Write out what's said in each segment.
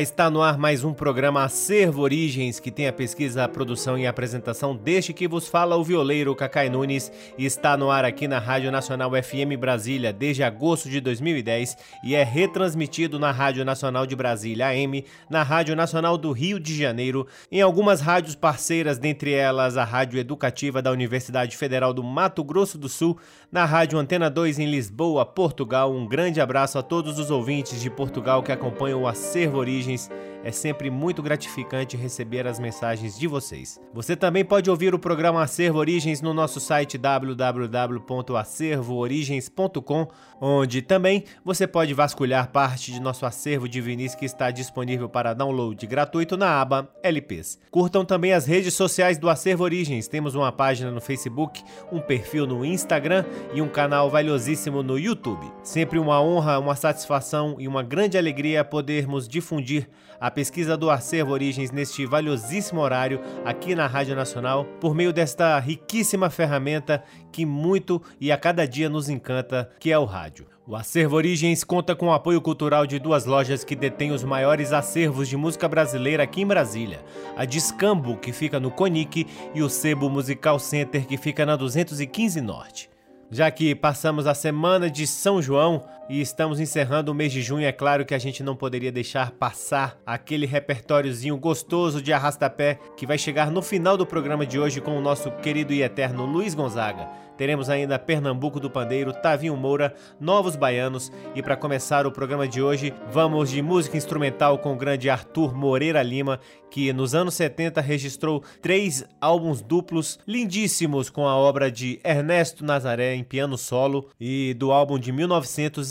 Está no ar mais um programa Acervo Origens, que tem a pesquisa, a produção e a apresentação deste que vos fala o violeiro Cacai Nunes. E está no ar aqui na Rádio Nacional FM Brasília desde agosto de 2010 e é retransmitido na Rádio Nacional de Brasília AM, na Rádio Nacional do Rio de Janeiro, em algumas rádios parceiras, dentre elas a Rádio Educativa da Universidade Federal do Mato Grosso do Sul, na Rádio Antena 2 em Lisboa, Portugal. Um grande abraço a todos os ouvintes de Portugal que acompanham o Acervo Origens. É sempre muito gratificante receber as mensagens de vocês. Você também pode ouvir o programa Acervo Origens no nosso site www.acervoorigens.com, onde também você pode vasculhar parte de nosso acervo de vinis que está disponível para download gratuito na aba LPs. Curtam também as redes sociais do Acervo Origens. Temos uma página no Facebook, um perfil no Instagram e um canal valiosíssimo no YouTube. Sempre uma honra, uma satisfação e uma grande alegria podermos difundir a pesquisa do Acervo Origens neste valiosíssimo horário aqui na Rádio Nacional por meio desta riquíssima ferramenta que muito e a cada dia nos encanta, que é o rádio. O Acervo Origens conta com o apoio cultural de duas lojas que detêm os maiores acervos de música brasileira aqui em Brasília: a Discambo, que fica no Conic, e o Sebo Musical Center, que fica na 215 Norte. Já que passamos a semana de São João e estamos encerrando o mês de junho, é claro que a gente não poderia deixar passar aquele repertóriozinho gostoso de arrastapé que vai chegar no final do programa de hoje com o nosso querido e eterno Luiz Gonzaga. Teremos ainda Pernambuco do Pandeiro, Tavinho Moura, Novos Baianos e para começar o programa de hoje, vamos de música instrumental com o grande Arthur Moreira Lima, que nos anos 70 registrou três álbuns duplos lindíssimos com a obra de Ernesto Nazaré em piano solo e do álbum de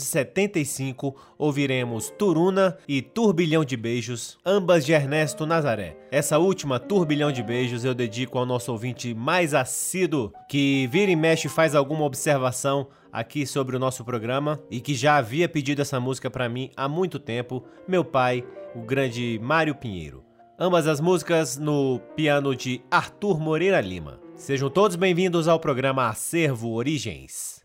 1975 ouviremos Turuna e Turbilhão de Beijos, ambas de Ernesto Nazaré. Essa última, Turbilhão de Beijos, eu dedico ao nosso ouvinte mais assíduo que vira e mexe faz alguma observação aqui sobre o nosso programa e que já havia pedido essa música para mim há muito tempo, meu pai, o grande Mário Pinheiro. Ambas as músicas no piano de Arthur Moreira Lima. Sejam todos bem-vindos ao programa Acervo Origens.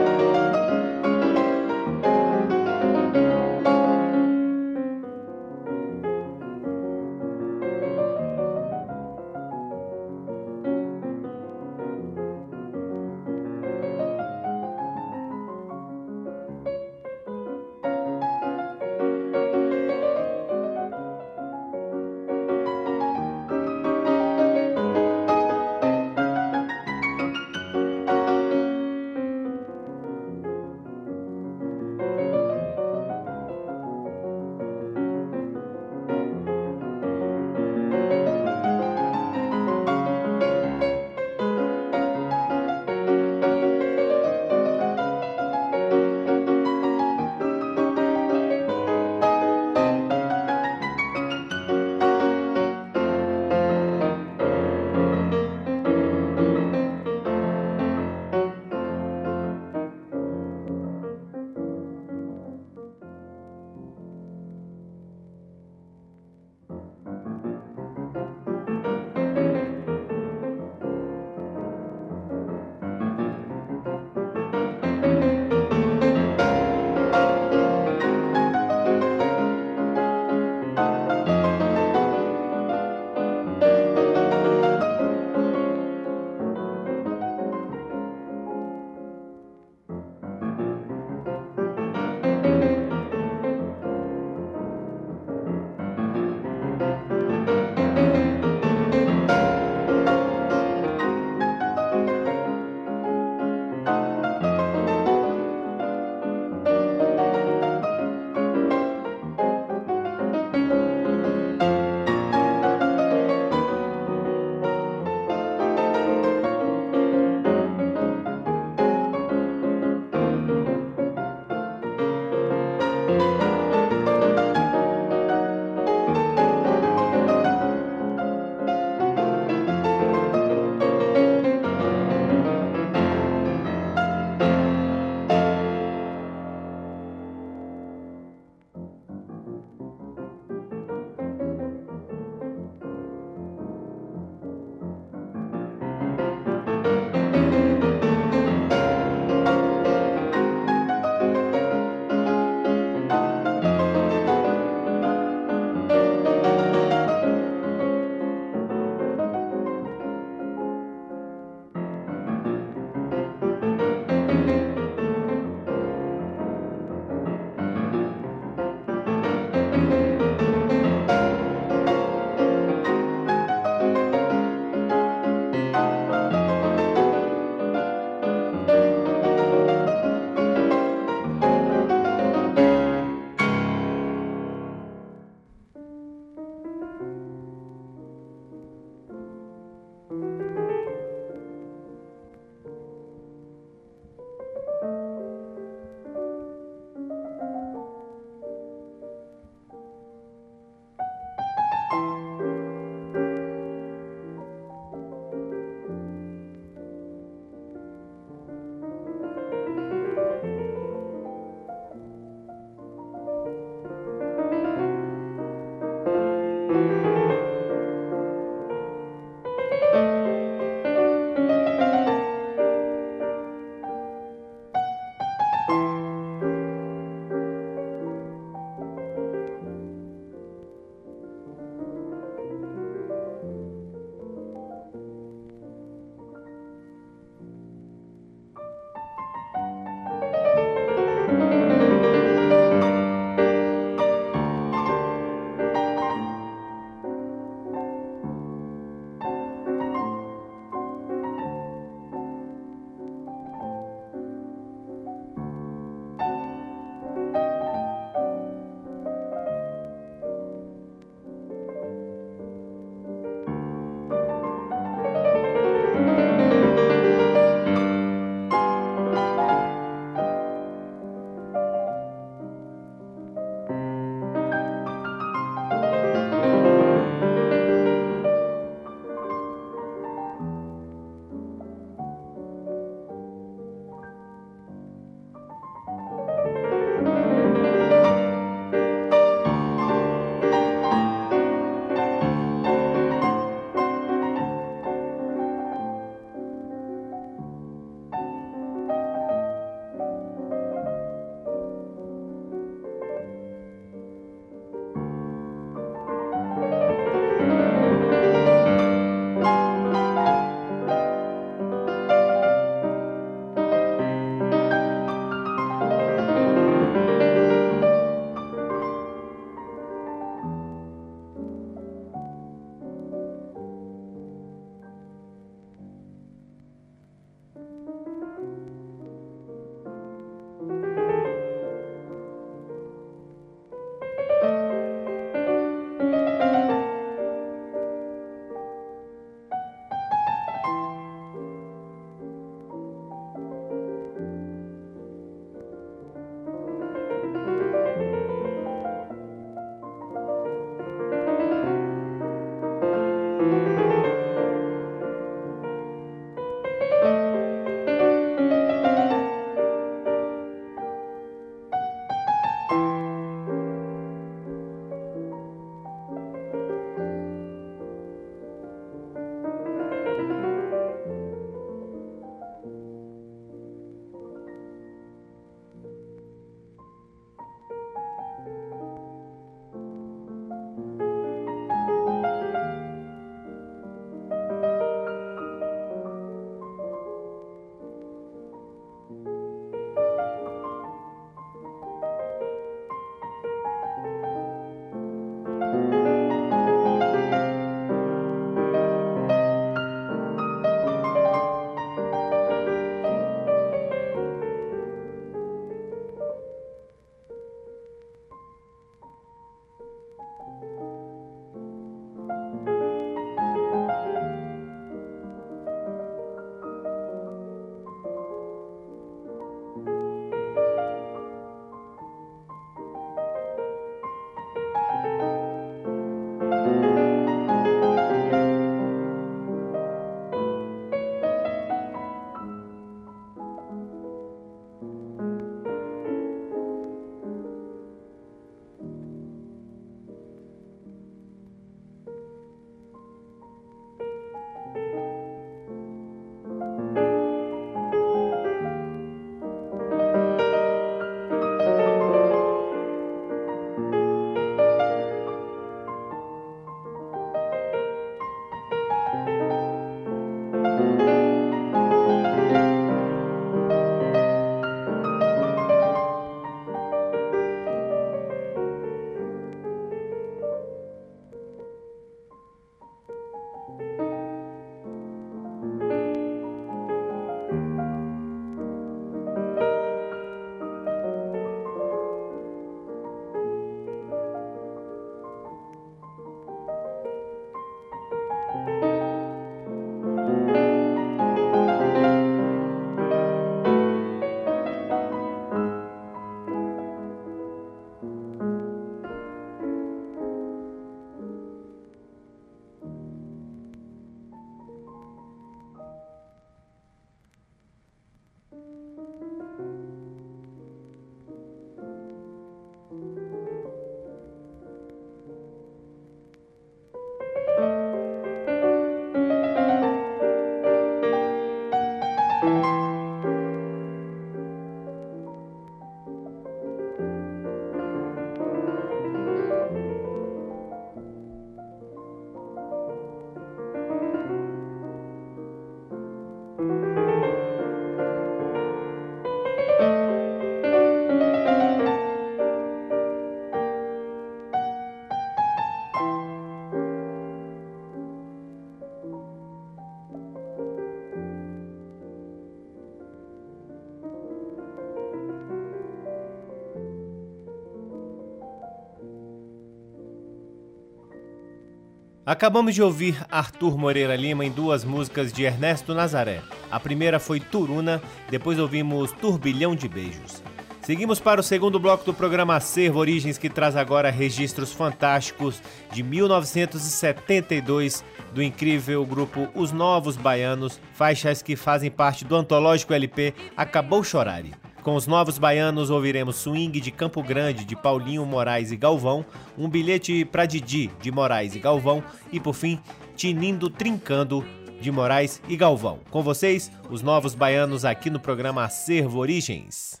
Acabamos de ouvir Arthur Moreira Lima em duas músicas de Ernesto Nazaré. A primeira foi Turuna, depois ouvimos Turbilhão de Beijos. Seguimos para o segundo bloco do programa Acervo Origens, que traz agora registros fantásticos de 1972 do incrível grupo Os Novos Baianos, faixas que fazem parte do antológico LP Acabou Chorare. Com os novos baianos ouviremos Swing de Campo Grande de Paulinho Moraes e Galvão, um bilhete para Didi de Moraes e Galvão e por fim Tinindo Trincando de Moraes e Galvão. Com vocês, os novos baianos aqui no programa Acervo Origens.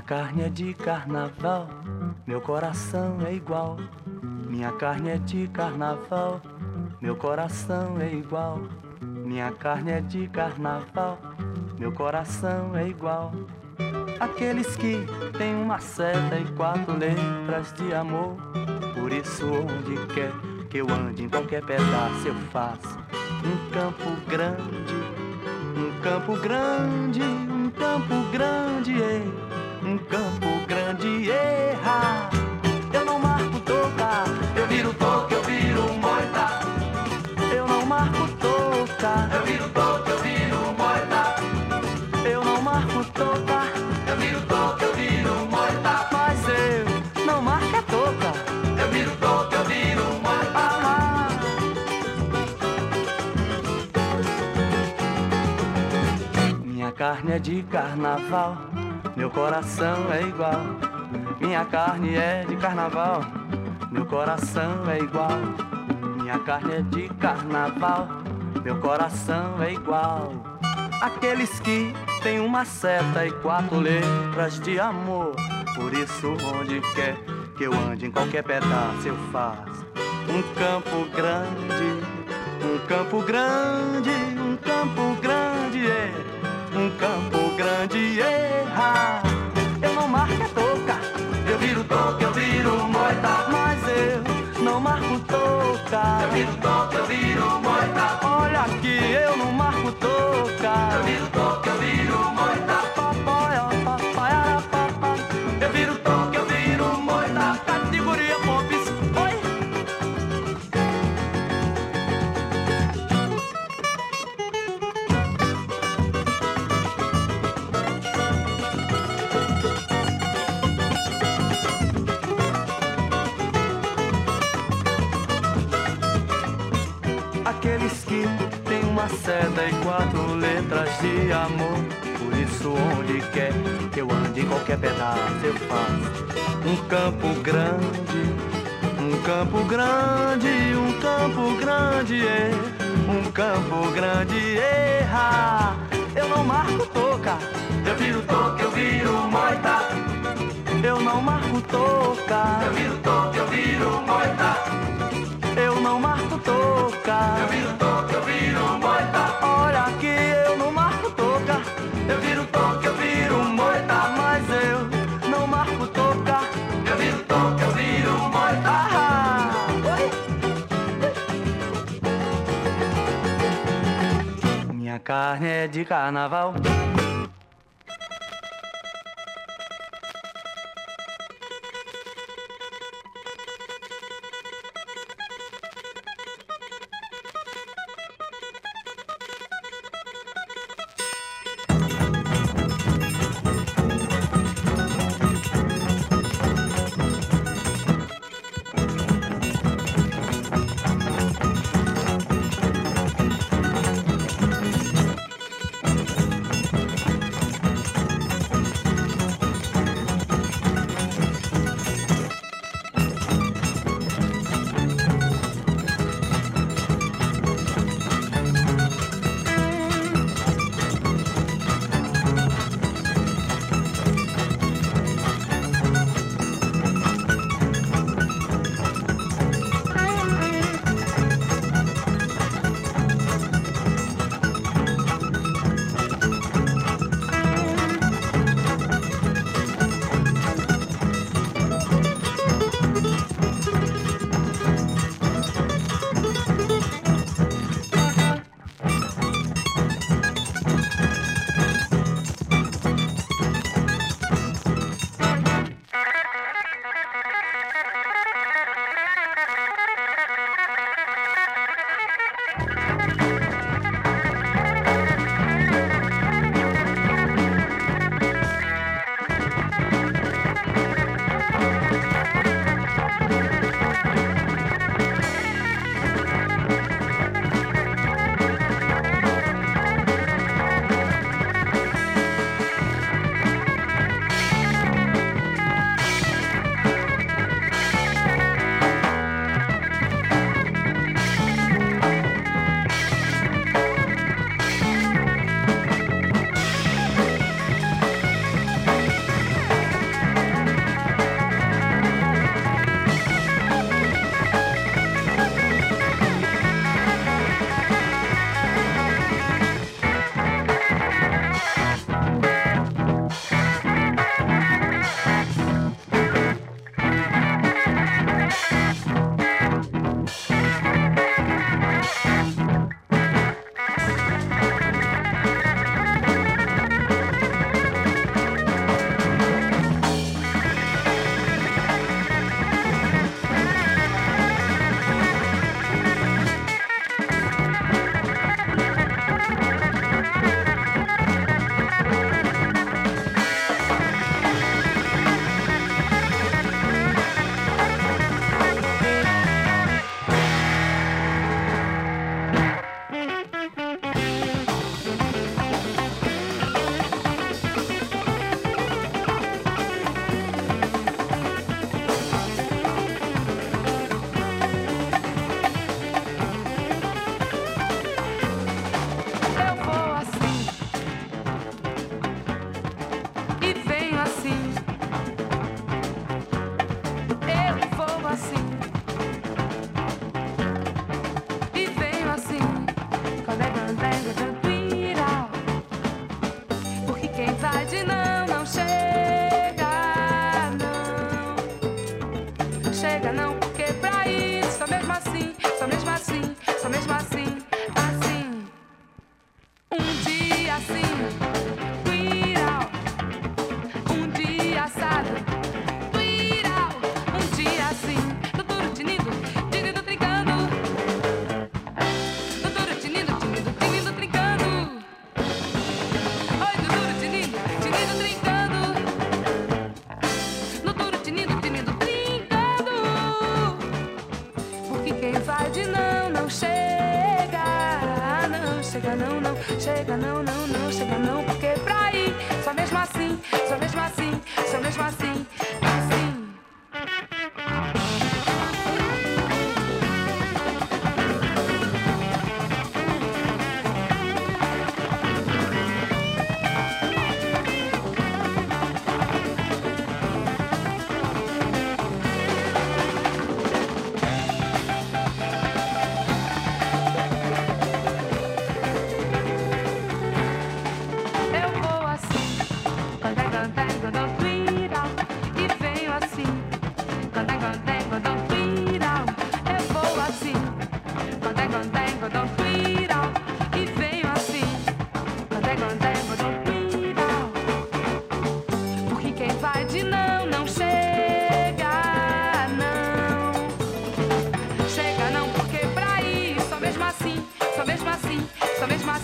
Minha carne é de carnaval, meu coração é igual. Minha carne é de carnaval, meu coração é igual. Minha carne é de carnaval, meu coração é igual. Aqueles que têm uma seta e quatro letras de amor. Por isso, onde quer que eu ande, em qualquer pedaço eu faço um campo grande, um campo grande, um campo grande. Ei um campo grande erra. Eu não marco toca, eu viro toca, eu viro moita. Eu não marco toca, eu viro toca, eu viro moita. Eu não marco toca, eu viro toca, eu viro moita. Mas eu não marco a toca, eu viro toca, eu viro moita. Minha carne é de carnaval meu coração é igual. Minha carne é de carnaval. Meu coração é igual. Minha carne é de carnaval. Meu coração é igual. Aqueles que têm uma seta e quatro letras de amor. Por isso, onde quer que eu ande, em qualquer pedaço eu faço um campo grande. Um campo grande, um campo um campo grande, erra. Eu não marco a toca, eu viro toca, eu viro moita. Mas eu não marco toca, eu viro toca, eu viro moita. Olha aqui, eu não marco toca, eu viro toca, eu viro moita. 64 letras de amor. Por isso, onde quer que eu ande, em qualquer pedaço eu faço. Um campo grande, um campo grande, um campo grande, é, um campo grande, erra. Eu não marco toca, eu viro toca, eu viro moita. Eu não marco toca, eu viro toca, eu viro moita. Eu não marco toca, eu viro toca. Olha que eu não marco toca. Eu viro toca, eu viro moita. Mas eu não marco toca. Eu viro toca, eu viro moita. Ah, Minha carne é de carnaval.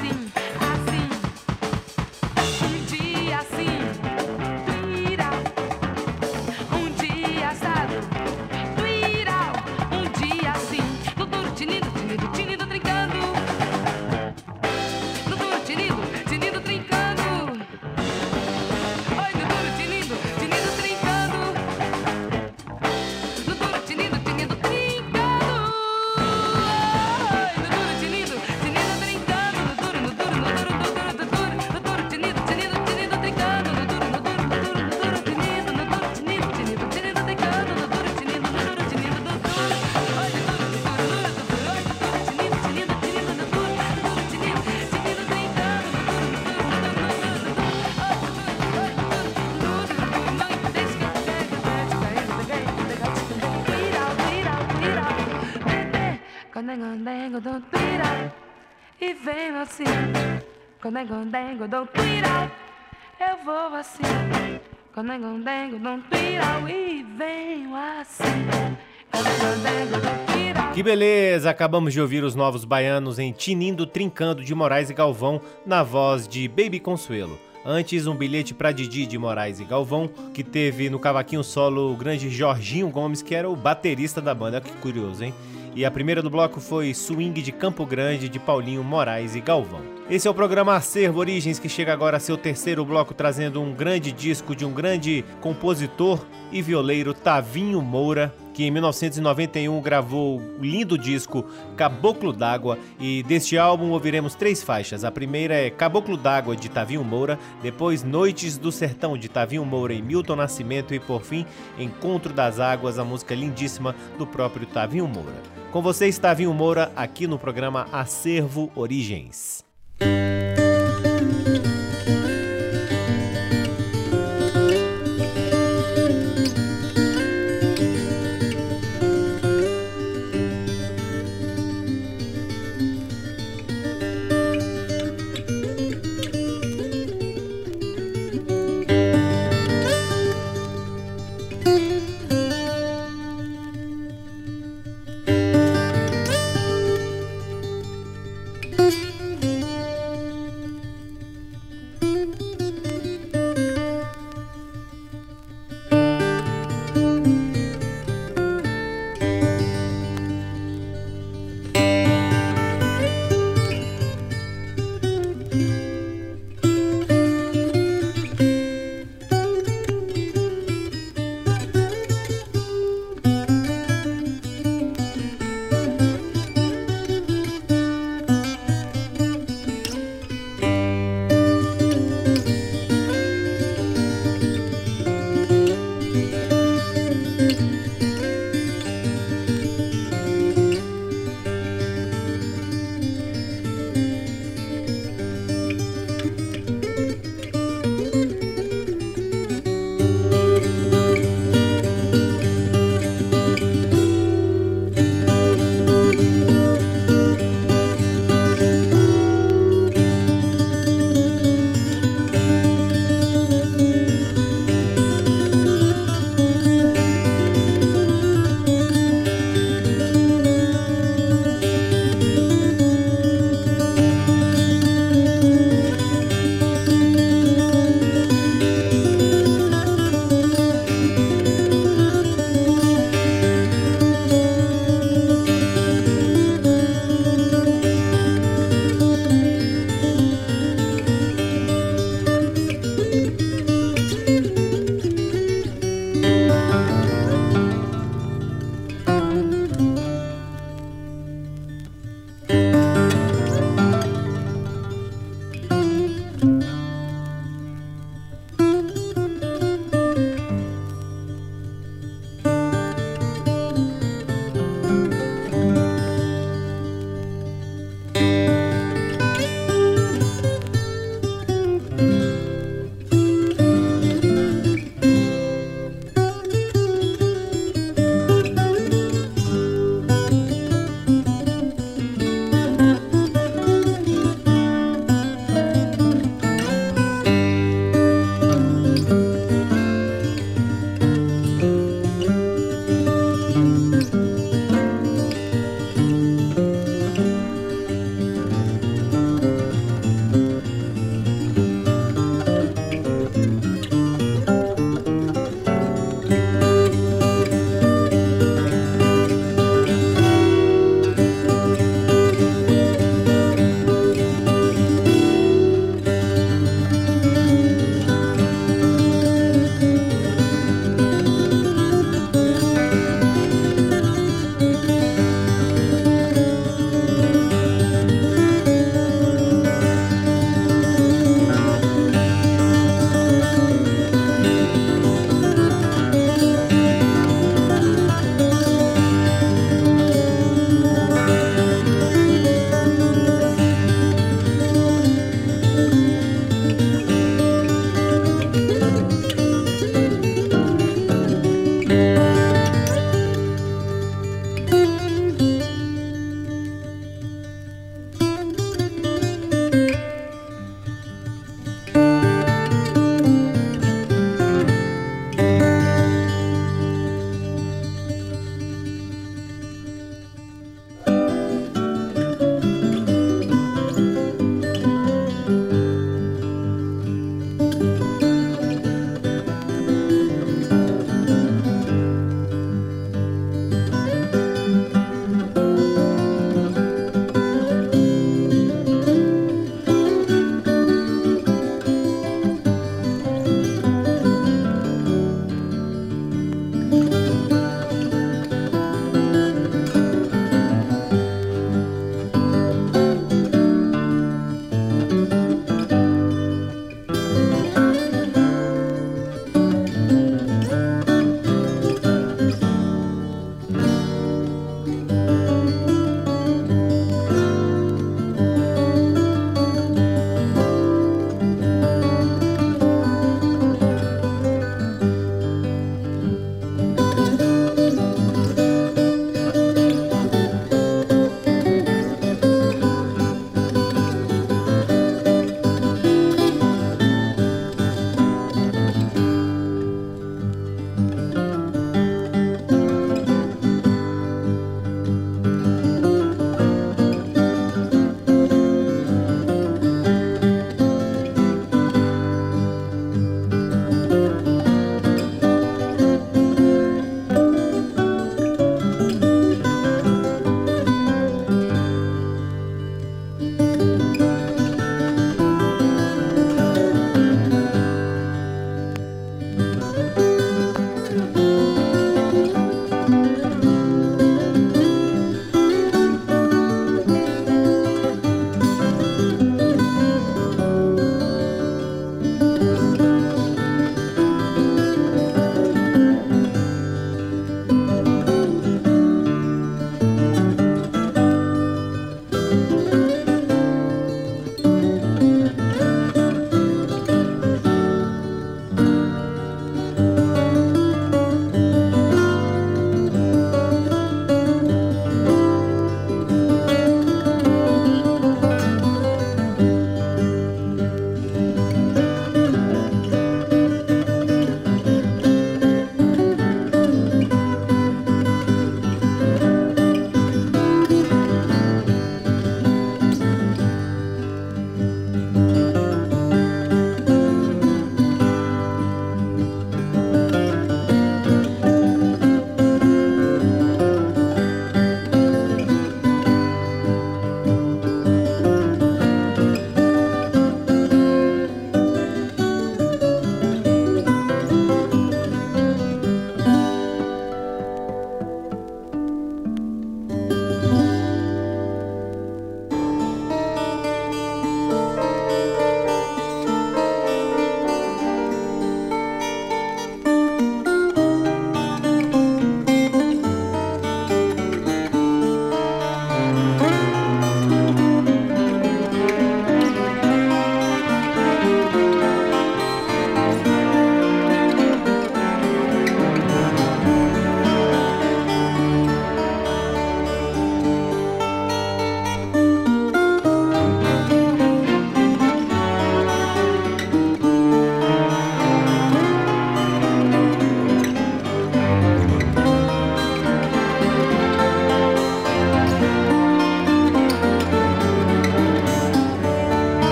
Só E venho assim. Viral. Eu vou assim. Viral. E venho assim. Viral. Que beleza! Acabamos de ouvir os novos baianos em Tinindo Trincando de Moraes e Galvão, na voz de Baby Consuelo. Antes, um bilhete para Didi de Moraes e Galvão, que teve no cavaquinho solo o grande Jorginho Gomes, que era o baterista da banda. Que curioso, hein? E a primeira do bloco foi Swing de Campo Grande de Paulinho Moraes e Galvão. Esse é o programa Acervo Origens que chega agora a seu terceiro bloco trazendo um grande disco de um grande compositor e violeiro Tavinho Moura, que em 1991 gravou o lindo disco Caboclo d'Água e deste álbum ouviremos três faixas. A primeira é Caboclo d'Água de Tavinho Moura, depois Noites do Sertão de Tavinho Moura e Milton Nascimento e por fim Encontro das Águas, a música lindíssima do próprio Tavinho Moura. Com vocês, Tavinho Moura, aqui no programa Acervo Origens.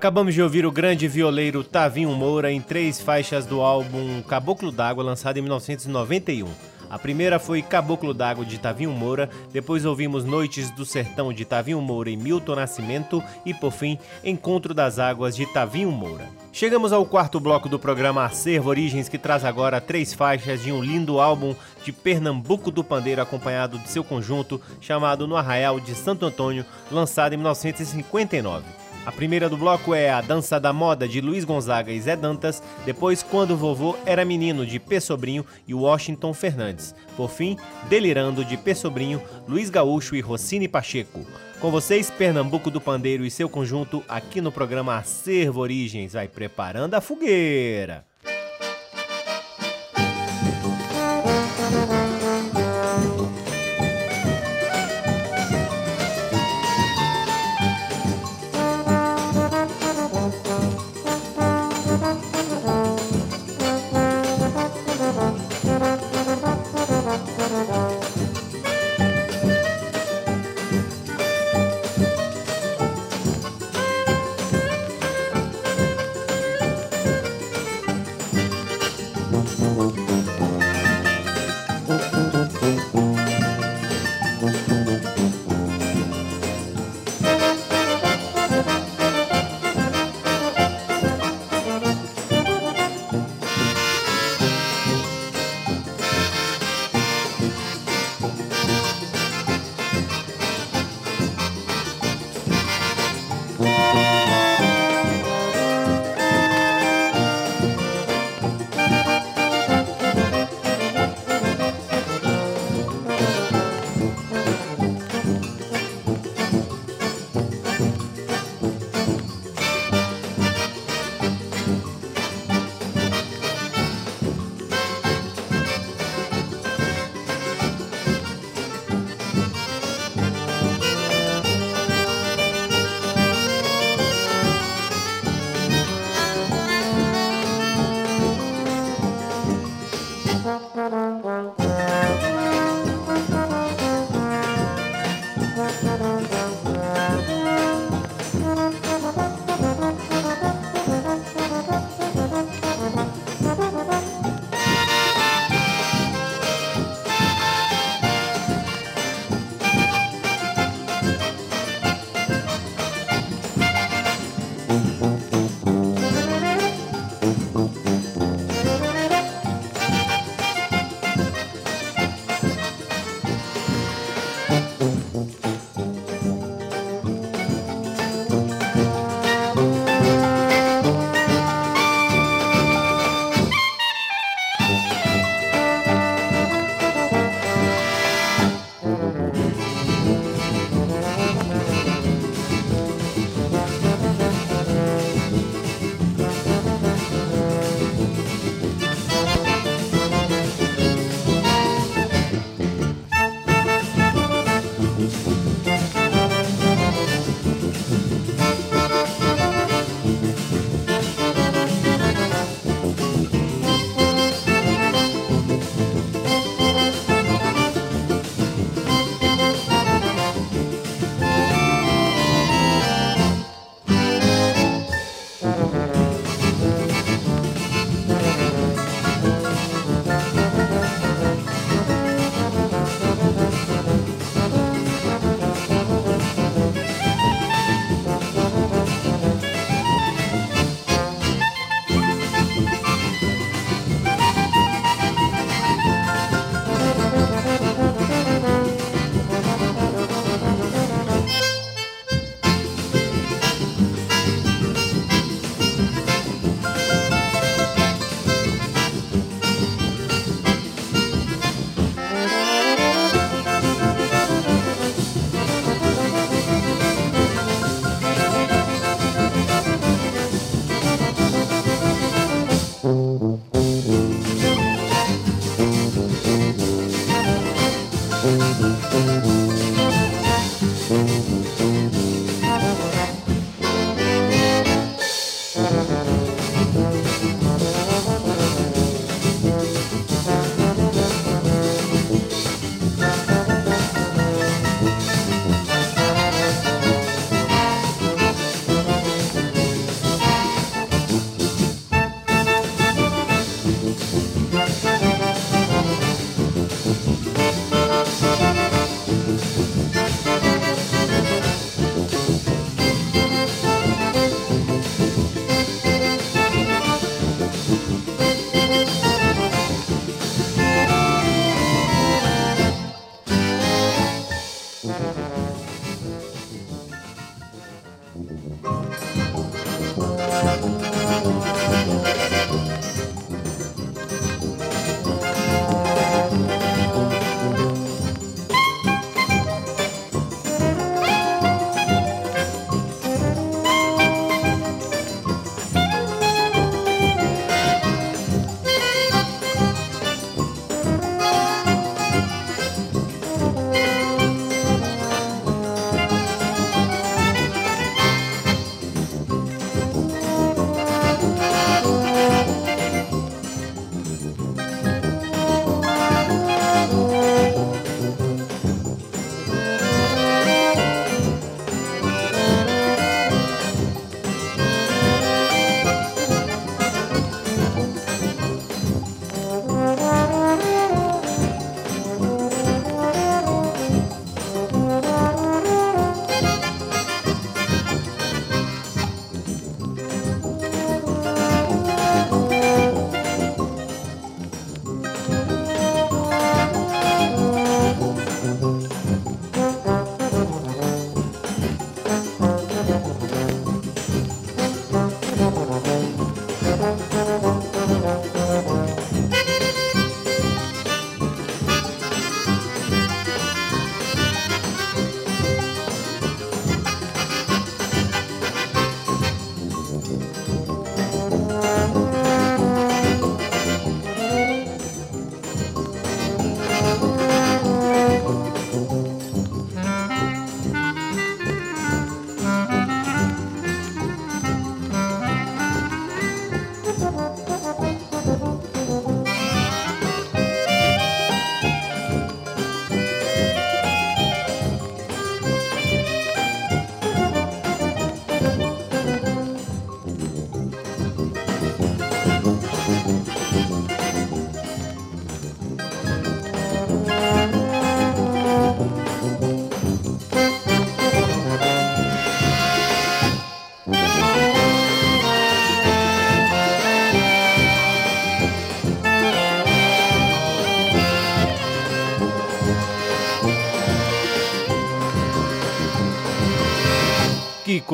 Acabamos de ouvir o grande violeiro Tavinho Moura em três faixas do álbum Caboclo d'Água, lançado em 1991. A primeira foi Caboclo d'Água de Tavinho Moura, depois ouvimos Noites do Sertão de Tavinho Moura e Milton Nascimento e, por fim, Encontro das Águas de Tavinho Moura. Chegamos ao quarto bloco do programa Acervo Origens, que traz agora três faixas de um lindo álbum de Pernambuco do Pandeiro, acompanhado de seu conjunto, chamado No Arraial de Santo Antônio, lançado em 1959. A primeira do bloco é A Dança da Moda de Luiz Gonzaga e Zé Dantas, depois Quando o Vovô Era Menino de P. Sobrinho e Washington Fernandes. Por fim, Delirando de P. Sobrinho, Luiz Gaúcho e Rossini Pacheco. Com vocês, Pernambuco do Pandeiro e seu conjunto aqui no programa Acervo Origens. Vai preparando a fogueira.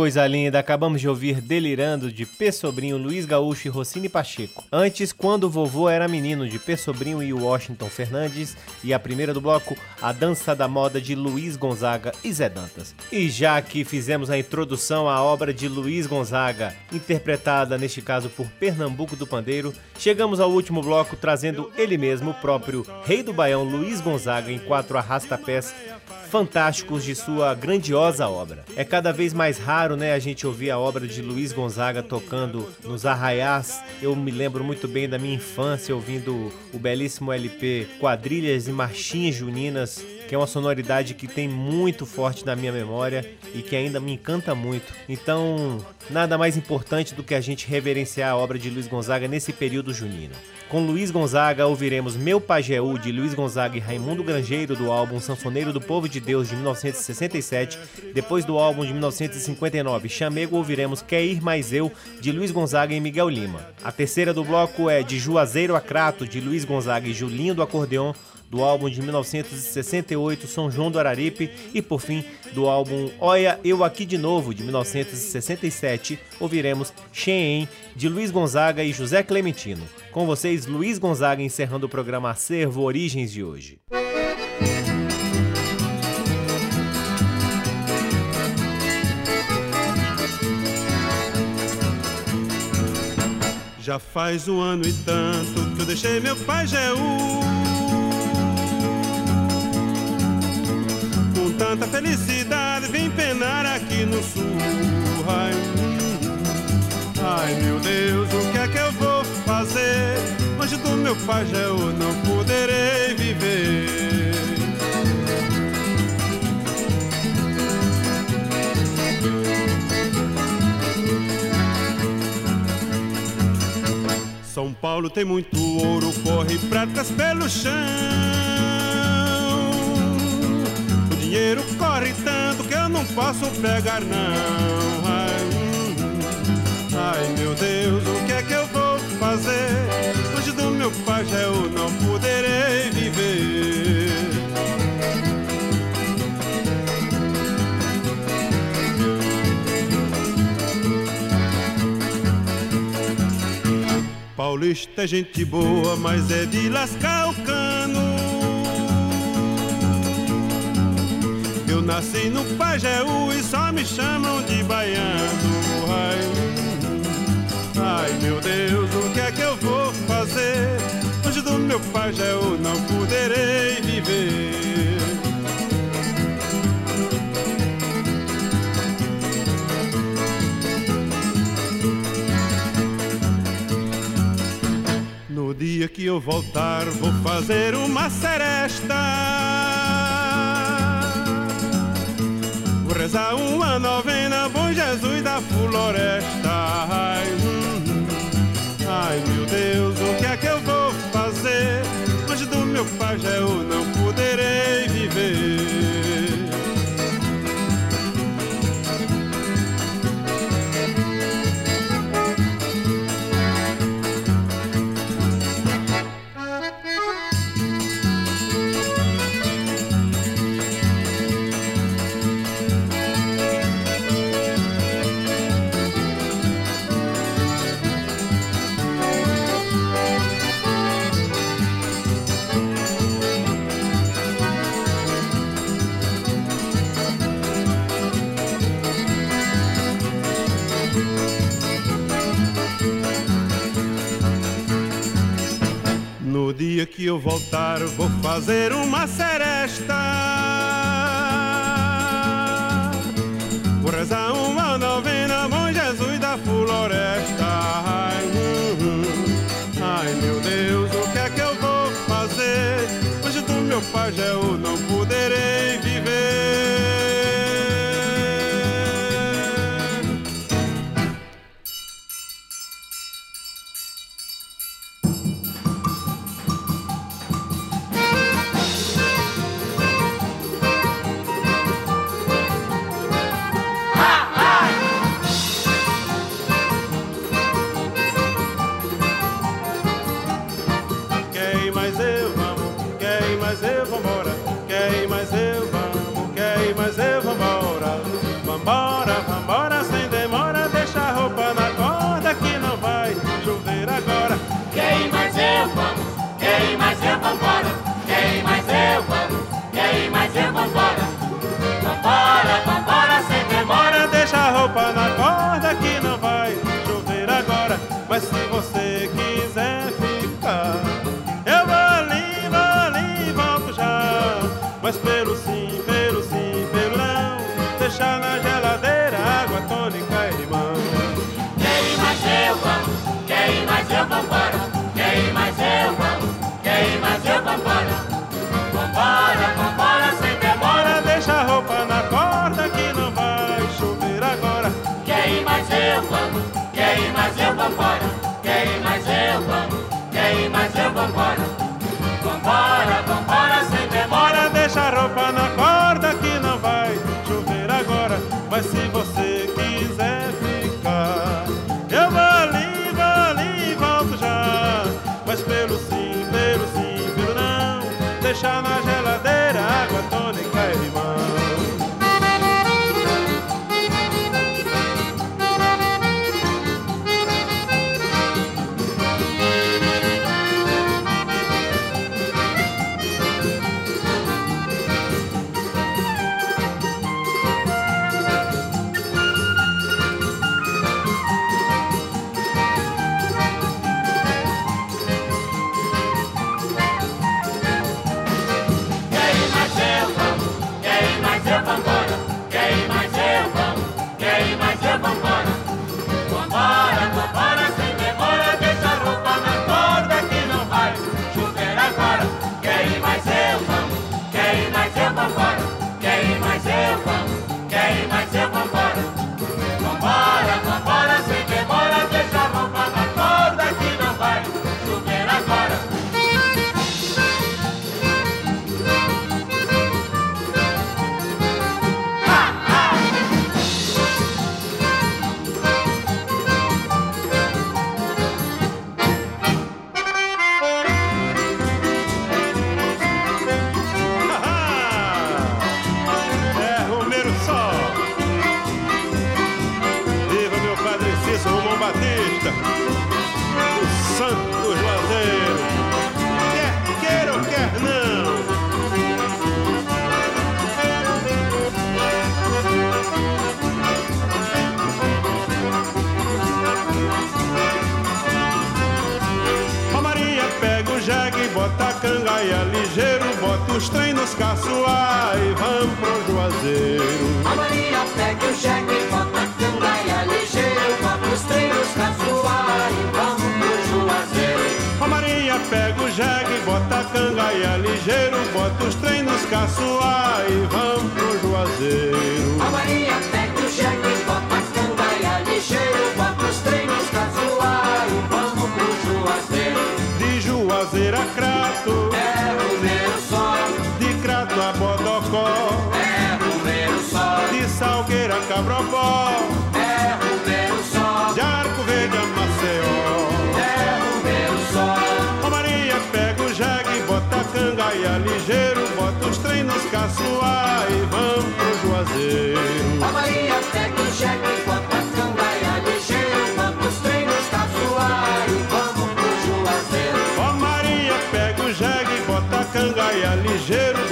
Coisa linda! Acabamos de ouvir Delirando de P. Sobrinho, Luiz Gaúcho e Rossini Pacheco. Antes, Quando o Vovô Era Menino de P. Sobrinho e Washington Fernandes. E a primeira do bloco, A Dança da Moda de Luiz Gonzaga e Zé Dantas. E já que fizemos a introdução à obra de Luiz Gonzaga, interpretada neste caso por Pernambuco do Pandeiro, chegamos ao último bloco trazendo ele mesmo, o próprio Rei do Baião Luiz Gonzaga, em quatro arrastapés fantásticos de sua grandiosa obra. É cada vez mais raro, né, a gente ouvir a obra de Luiz Gonzaga tocando nos arraiás. Eu me lembro muito bem da minha infância ouvindo o belíssimo LP Quadrilhas e Marchinhas Juninas, que é uma sonoridade que tem muito forte na minha memória e que ainda me encanta muito. Então, nada mais importante do que a gente reverenciar a obra de Luiz Gonzaga nesse período junino. Com Luiz Gonzaga ouviremos Meu Pajeú de Luiz Gonzaga e Raimundo Grangeiro do álbum Sanfoneiro do Povo de Deus de 1967. Depois do álbum de 1959 Chamego ouviremos Quer Ir Mais Eu de Luiz Gonzaga e Miguel Lima. A terceira do bloco é de Juazeiro a Crato de Luiz Gonzaga e Julinho do Acordeon do álbum de 1968 São João do Araripe e por fim do álbum Olha Eu Aqui de Novo de 1967 ouviremos Xen de Luiz Gonzaga e José Clementino. Com vocês Luiz Gonzaga encerrando o programa Acervo Origens de hoje. Já faz um ano e tanto que eu deixei meu pai Jeú tanta felicidade vim penar aqui no sul Ai, ai meu Deus, o que é que eu vou fazer? Longe do meu pai Jeú não poderei viver São Paulo tem muito ouro, corre pratas pelo chão. Dinheiro corre tanto que eu não posso pegar não. Ai, hum, ai, meu Deus, o que é que eu vou fazer? Longe do meu pai já eu não poderei viver. Paulista é gente boa, mas é de lascar o cano. Eu nasci no Pajeú e só me chamam de baiano. Ai, ai meu Deus, o que é que eu vou fazer? Longe do meu Pajeú não poderei viver. No dia que eu voltar, vou fazer uma seresta. Vou rezar uma novena, bom Jesus da floresta. Ai, hum, hum. ai, meu Deus, o que é que eu vou fazer? Longe do meu pai, já eu não dia que eu voltar, vou fazer uma seresta. Vou rezar uma novena, bom Jesus da floresta. Ai, hum. Ai, meu Deus, o que é que eu vou fazer? Hoje do meu pajéu não poderei viver. vambora, vambora, vambora sem demora. Deixa a roupa na corda que não vai chover agora. Quer ir mais eu vamos, quer ir mais eu vambora, quer ir mais eu vamos, quer ir mais eu vambora.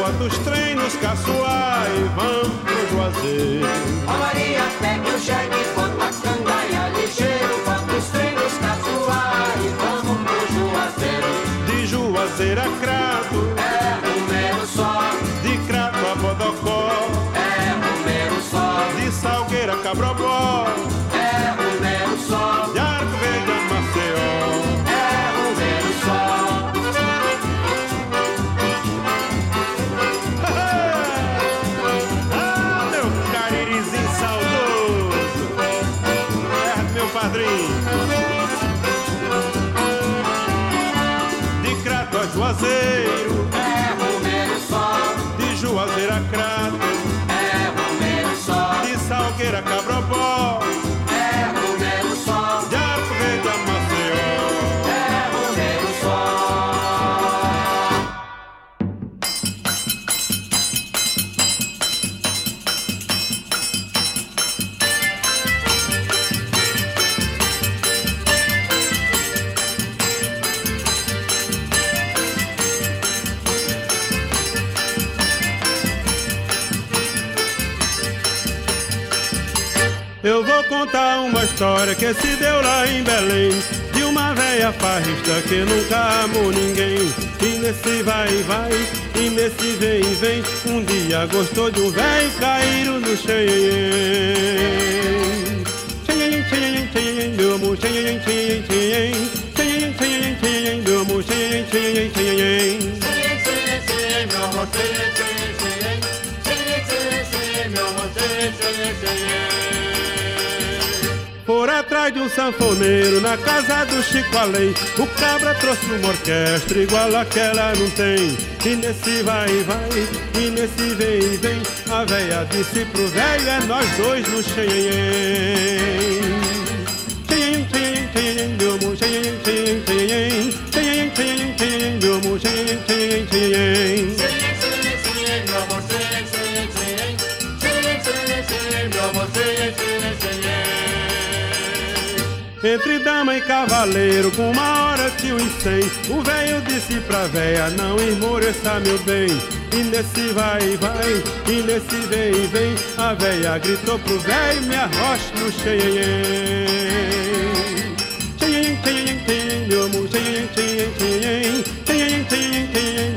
enquanto os treinos e vão pro Juazeiro. Ó Maria, pegue o jegue, bota a cangaia ligeiro, enquanto os treinos e vamos pro Juazeiro. De Juazeiro a Crato, é um só. De Crato a Bodocó, é um só. De Salgueira a Cabrobó, que se deu lá em Belém De uma velha farrista que nunca amou ninguém. E nesse vai e vai, e nesse vem e vem Um dia gostou de um velho caíram no xenhen Xenhen, xenhen, xenhen, meu amor, xenhen, xenhen, xenhen Xenhen, xenhen, xenhen, meu amor, xenhen, xenhen, xenhen Por atrás de um sanfoneiro na casa do Chico Além O cabra trouxe uma orquestra igual aquela não tem. E nesse vai e vai, e nesse vem e vem A véia disse pro velho, é nós dois no xenhen Xenhen, xenhen, xenhen, meu amor, xenhen, xenhen, xenhen Xenhen, xenhen, xenhen, meu amor, xenhen, xenhen, xenhen Entre dama e cavaleiro, com uma hora que o incém O velho disse pra véia, não esmoreça meu bem. E nesse vai e vai, e nesse vem e vem. A véia gritou pro velho, me arroche no xenhen Xenhen, xenhen, xenhen, meu amor,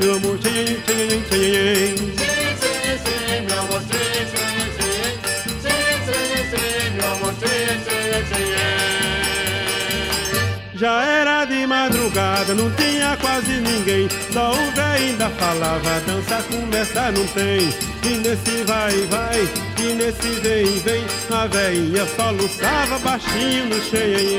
meu amor, Já era de madrugada, não tinha quase ninguém. Só o velho ainda falava, dança começa não tem. E nesse vai e vai, e nesse vem e vem, a velhinha só luçava baixinho no xenhen.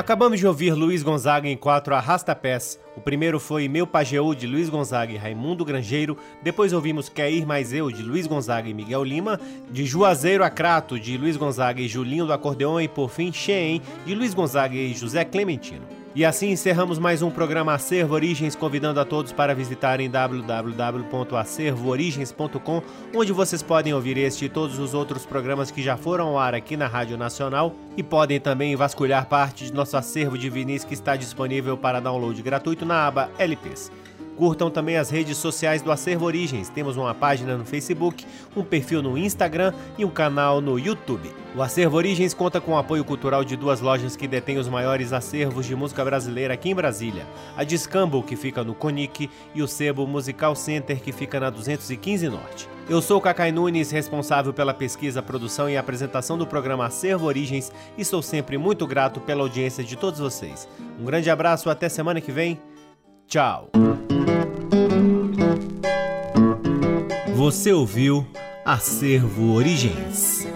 Acabamos de ouvir Luiz Gonzaga em quatro arrastapés. O primeiro foi Meu Pajeú, de Luiz Gonzaga e Raimundo Grangeiro. Depois ouvimos Quer Ir Mais Eu, de Luiz Gonzaga e Miguel Lima. De Juazeiro a Crato, de Luiz Gonzaga e Julinho do Acordeon. E por fim, Xeen, de Luiz Gonzaga e José Clementino. E assim encerramos mais um programa Acervo Origens, convidando a todos para visitarem www.acervoorigens.com, onde vocês podem ouvir este e todos os outros programas que já foram ao ar aqui na Rádio Nacional e podem também vasculhar parte de nosso acervo de vinis que está disponível para download gratuito na aba LPs. Curtam também as redes sociais do Acervo Origens. Temos uma página no Facebook, um perfil no Instagram e um canal no YouTube. O Acervo Origens conta com o apoio cultural de duas lojas que detêm os maiores acervos de música brasileira aqui em Brasília: a Discambo, que fica no Conic, e o Sebo Musical Center, que fica na 215 Norte. Eu sou o Cacai Nunes, responsável pela pesquisa, produção e apresentação do programa Acervo Origens e sou sempre muito grato pela audiência de todos vocês. Um grande abraço, até semana que vem. Tchau. Você ouviu Acervo Origens.